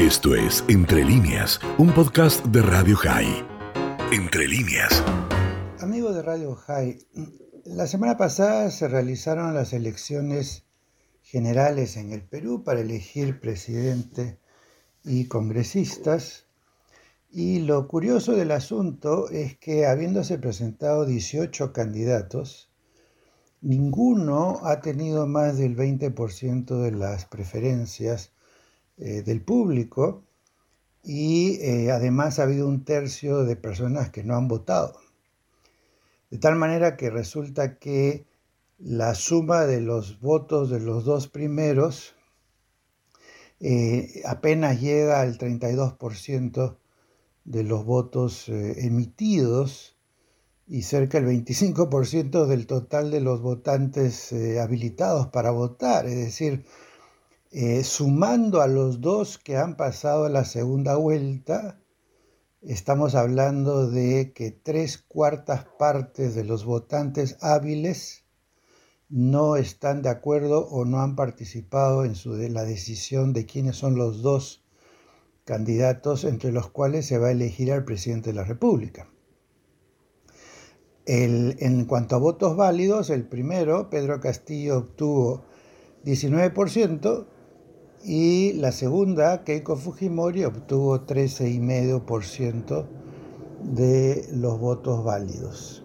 Esto es Entre líneas, un podcast de Radio High. Entre líneas. Amigos de Radio High, la semana pasada se realizaron las elecciones generales en el Perú para elegir presidente y congresistas. Y lo curioso del asunto es que habiéndose presentado 18 candidatos, ninguno ha tenido más del 20% de las preferencias eh, del público y eh, además ha habido un tercio de personas que no han votado. De tal manera que resulta que la suma de los votos de los dos primeros eh, apenas llega al 32% de los votos emitidos y cerca del 25% del total de los votantes habilitados para votar. Es decir, eh, sumando a los dos que han pasado la segunda vuelta, estamos hablando de que tres cuartas partes de los votantes hábiles no están de acuerdo o no han participado en la decisión de quiénes son los dos candidatos entre los cuales se va a elegir al presidente de la República. en cuanto a votos válidos, el primero, Pedro Castillo, obtuvo 19%, y la segunda, Keiko Fujimori, obtuvo 13,5% de los votos válidos.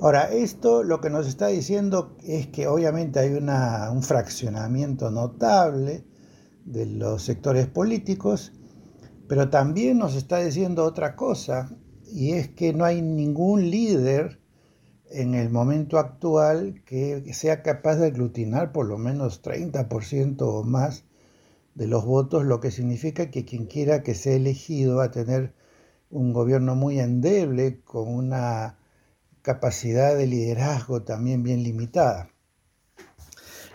Ahora, esto lo que nos está diciendo es que obviamente hay un fraccionamiento notable de los sectores políticos, pero también nos está diciendo otra cosa, y es que no hay ningún líder en el momento actual que sea capaz de aglutinar por lo menos 30% o más de los votos, lo que significa que quien quiera que sea elegido va a tener un gobierno muy endeble, con una capacidad de liderazgo también bien limitada.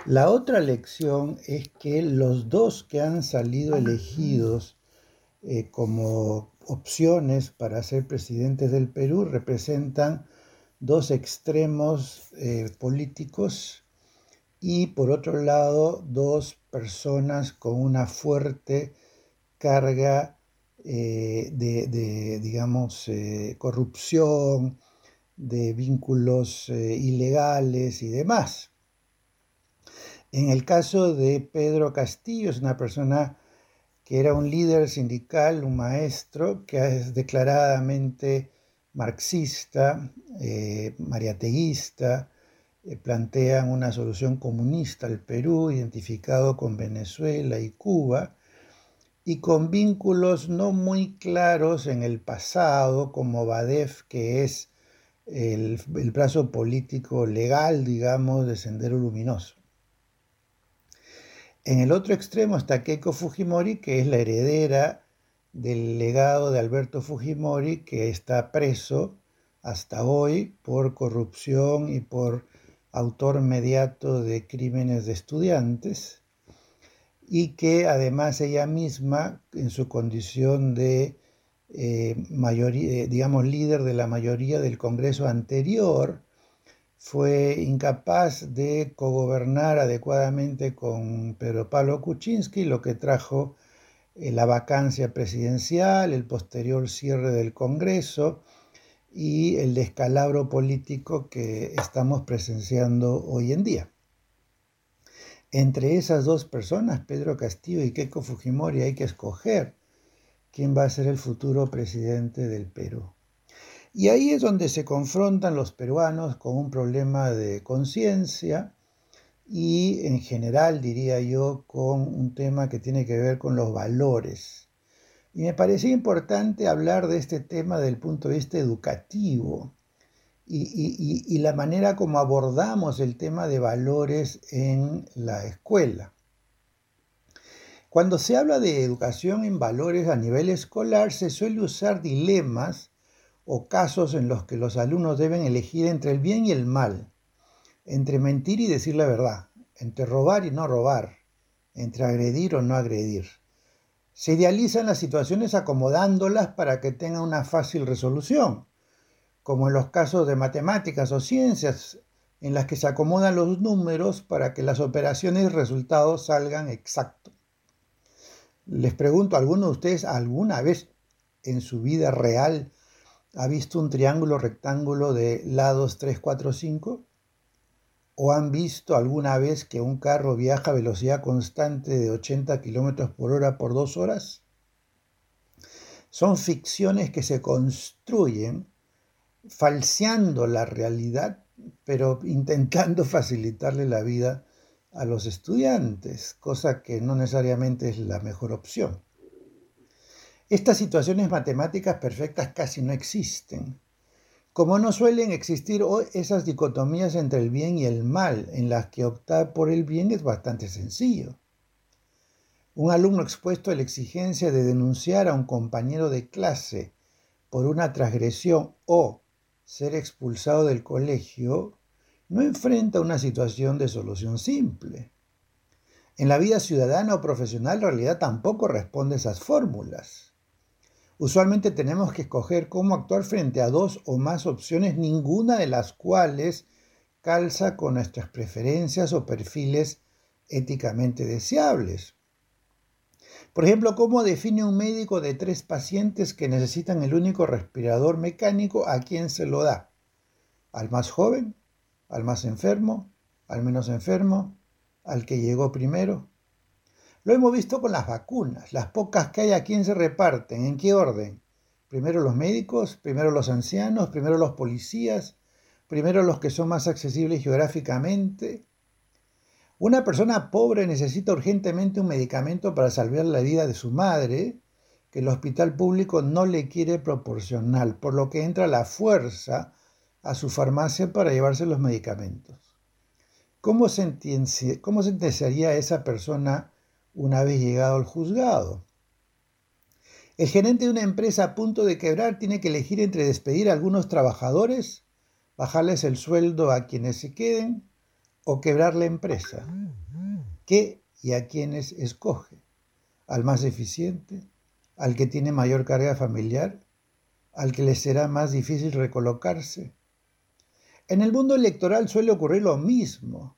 La otra lección es que los dos que han salido elegidos eh, como opciones para ser presidentes del Perú representan dos extremos eh, políticos y por otro lado dos personas con una fuerte carga eh, de, digamos, eh, corrupción, de vínculos eh, ilegales y demás. En el caso de Pedro Castillo, es una persona que era un líder sindical, un maestro, que es declaradamente marxista, mariateísta, eh, plantean una solución comunista al Perú, identificado con Venezuela y Cuba, y con vínculos no muy claros en el pasado, como Badef, que es el, el brazo político legal, digamos, de Sendero Luminoso. En el otro extremo está Keiko Fujimori, que es la heredera del legado de Alberto Fujimori, que está preso hasta hoy por corrupción y por autor mediato de crímenes de estudiantes, y que además ella misma, en su condición de eh, mayoría, eh, digamos, líder de la mayoría del Congreso anterior, fue incapaz de cogobernar adecuadamente con Pedro Pablo Kuczynski, lo que trajo eh, la vacancia presidencial, el posterior cierre del Congreso, y el descalabro político que estamos presenciando hoy en día. Entre esas dos personas, Pedro Castillo y Keiko Fujimori, hay que escoger quién va a ser el futuro presidente del Perú. Y ahí es donde se confrontan los peruanos con un problema de conciencia y en general, diría yo, con un tema que tiene que ver con los valores y me parecía importante hablar de este tema desde el punto de vista educativo y, la manera como abordamos el tema de valores en la escuela. Cuando se habla de educación en valores a nivel escolar, se suele usar dilemas o casos en los que los alumnos deben elegir entre el bien y el mal, entre mentir y decir la verdad, entre robar y no robar, entre agredir o no agredir. Se idealizan las situaciones acomodándolas para que tengan una fácil resolución, como en los casos de matemáticas o ciencias, en las que se acomodan los números para que las operaciones y resultados salgan exactos. Les pregunto, ¿alguno de ustedes alguna vez en su vida real ha visto un triángulo rectángulo de lados 3, 4, 5? ¿O han visto alguna vez que un carro viaja a velocidad constante de 80 kilómetros por hora por dos horas? Son ficciones que se construyen falseando la realidad, pero intentando facilitarle la vida a los estudiantes, cosa que no necesariamente es la mejor opción. Estas situaciones matemáticas perfectas casi no existen. Como no suelen existir esas dicotomías entre el bien y el mal, en las que optar por el bien es bastante sencillo. Un alumno expuesto a la exigencia de denunciar a un compañero de clase por una transgresión o ser expulsado del colegio no enfrenta una situación de solución simple. En la vida ciudadana o profesional, en realidad tampoco responde esas fórmulas. Usualmente tenemos que escoger cómo actuar frente a dos o más opciones, ninguna de las cuales calza con nuestras preferencias o perfiles éticamente deseables. Por ejemplo, ¿cómo define un médico de tres pacientes que necesitan el único respirador mecánico a quién se lo da? ¿Al más joven? ¿Al más enfermo? ¿Al menos enfermo? ¿Al que llegó primero? Lo hemos visto con las vacunas, las pocas que hay a quién se reparten, en qué orden. Primero los médicos, primero los ancianos, primero los policías, primero los que son más accesibles geográficamente. Una persona pobre necesita urgentemente un medicamento para salvar la vida de su madre, que el hospital público no le quiere proporcionar, por lo que entra la fuerza a su farmacia para llevarse los medicamentos. ¿Cómo, sentenciaría esa persona una vez llegado al juzgado. El gerente de una empresa a punto de quebrar tiene que elegir entre despedir a algunos trabajadores, bajarles el sueldo a quienes se queden o quebrar la empresa. ¿Qué y a quiénes escoge? ¿Al más eficiente? ¿Al que tiene mayor carga familiar? ¿Al que le será más difícil recolocarse? En el mundo electoral suele ocurrir lo mismo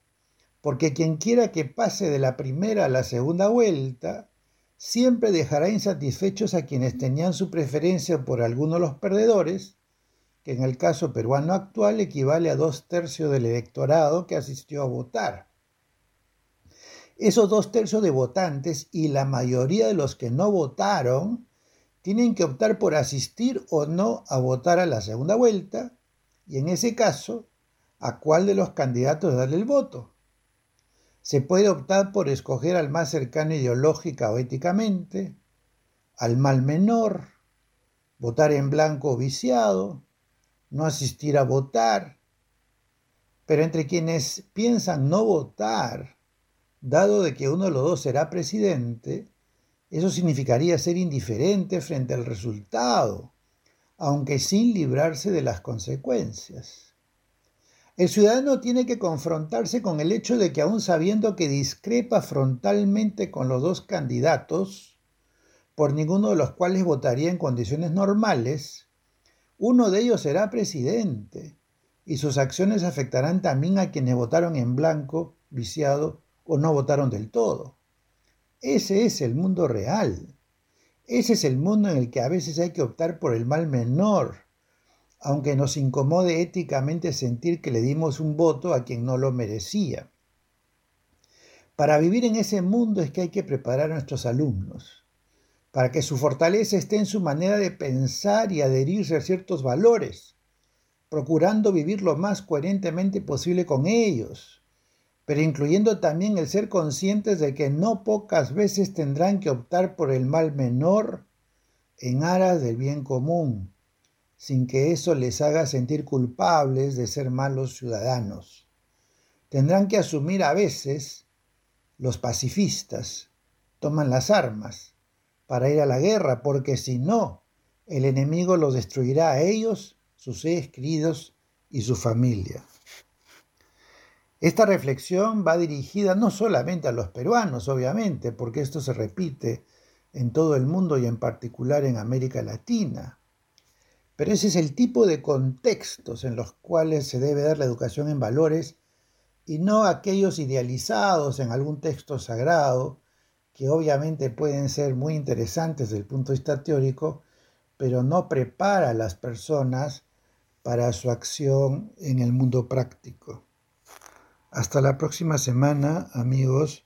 porque quien quiera que pase de la primera a la segunda vuelta, siempre dejará insatisfechos a quienes tenían su preferencia por alguno de los perdedores, que en el caso peruano actual equivale a dos tercios del electorado que asistió a votar. Esos dos tercios de votantes y la mayoría de los que no votaron tienen que optar por asistir o no a votar a la segunda vuelta y en ese caso, a cuál de los candidatos darle el voto. Se puede optar por escoger al más cercano ideológica o éticamente, al mal menor, votar en blanco o viciado, no asistir a votar. Pero entre quienes piensan no votar, dado de que uno de los dos será presidente, eso significaría ser indiferente frente al resultado, aunque sin librarse de las consecuencias. El ciudadano tiene que confrontarse con el hecho de que aun sabiendo que discrepa frontalmente con los dos candidatos, por ninguno de los cuales votaría en condiciones normales, uno de ellos será presidente y sus acciones afectarán también a quienes votaron en blanco, viciado o no votaron del todo. Ese es el mundo real. Ese es el mundo en el que a veces hay que optar por el mal menor aunque nos incomode éticamente sentir que le dimos un voto a quien no lo merecía. Para vivir en ese mundo es que hay que preparar a nuestros alumnos, para que su fortaleza esté en su manera de pensar y adherirse a ciertos valores, procurando vivir lo más coherentemente posible con ellos, pero incluyendo también el ser conscientes de que no pocas veces tendrán que optar por el mal menor en aras del bien común sin que eso les haga sentir culpables de ser malos ciudadanos. Tendrán que asumir a veces, los pacifistas toman las armas para ir a la guerra, porque si no, el enemigo los destruirá a ellos, sus seres queridos y su familia. Esta reflexión va dirigida no solamente a los peruanos, obviamente, porque esto se repite en todo el mundo y en particular en América Latina. Pero ese es el tipo de contextos en los cuales se debe dar la educación en valores y no aquellos idealizados en algún texto sagrado que obviamente pueden ser muy interesantes desde el punto de vista teórico, pero no prepara a las personas para su acción en el mundo práctico. Hasta la próxima semana, amigos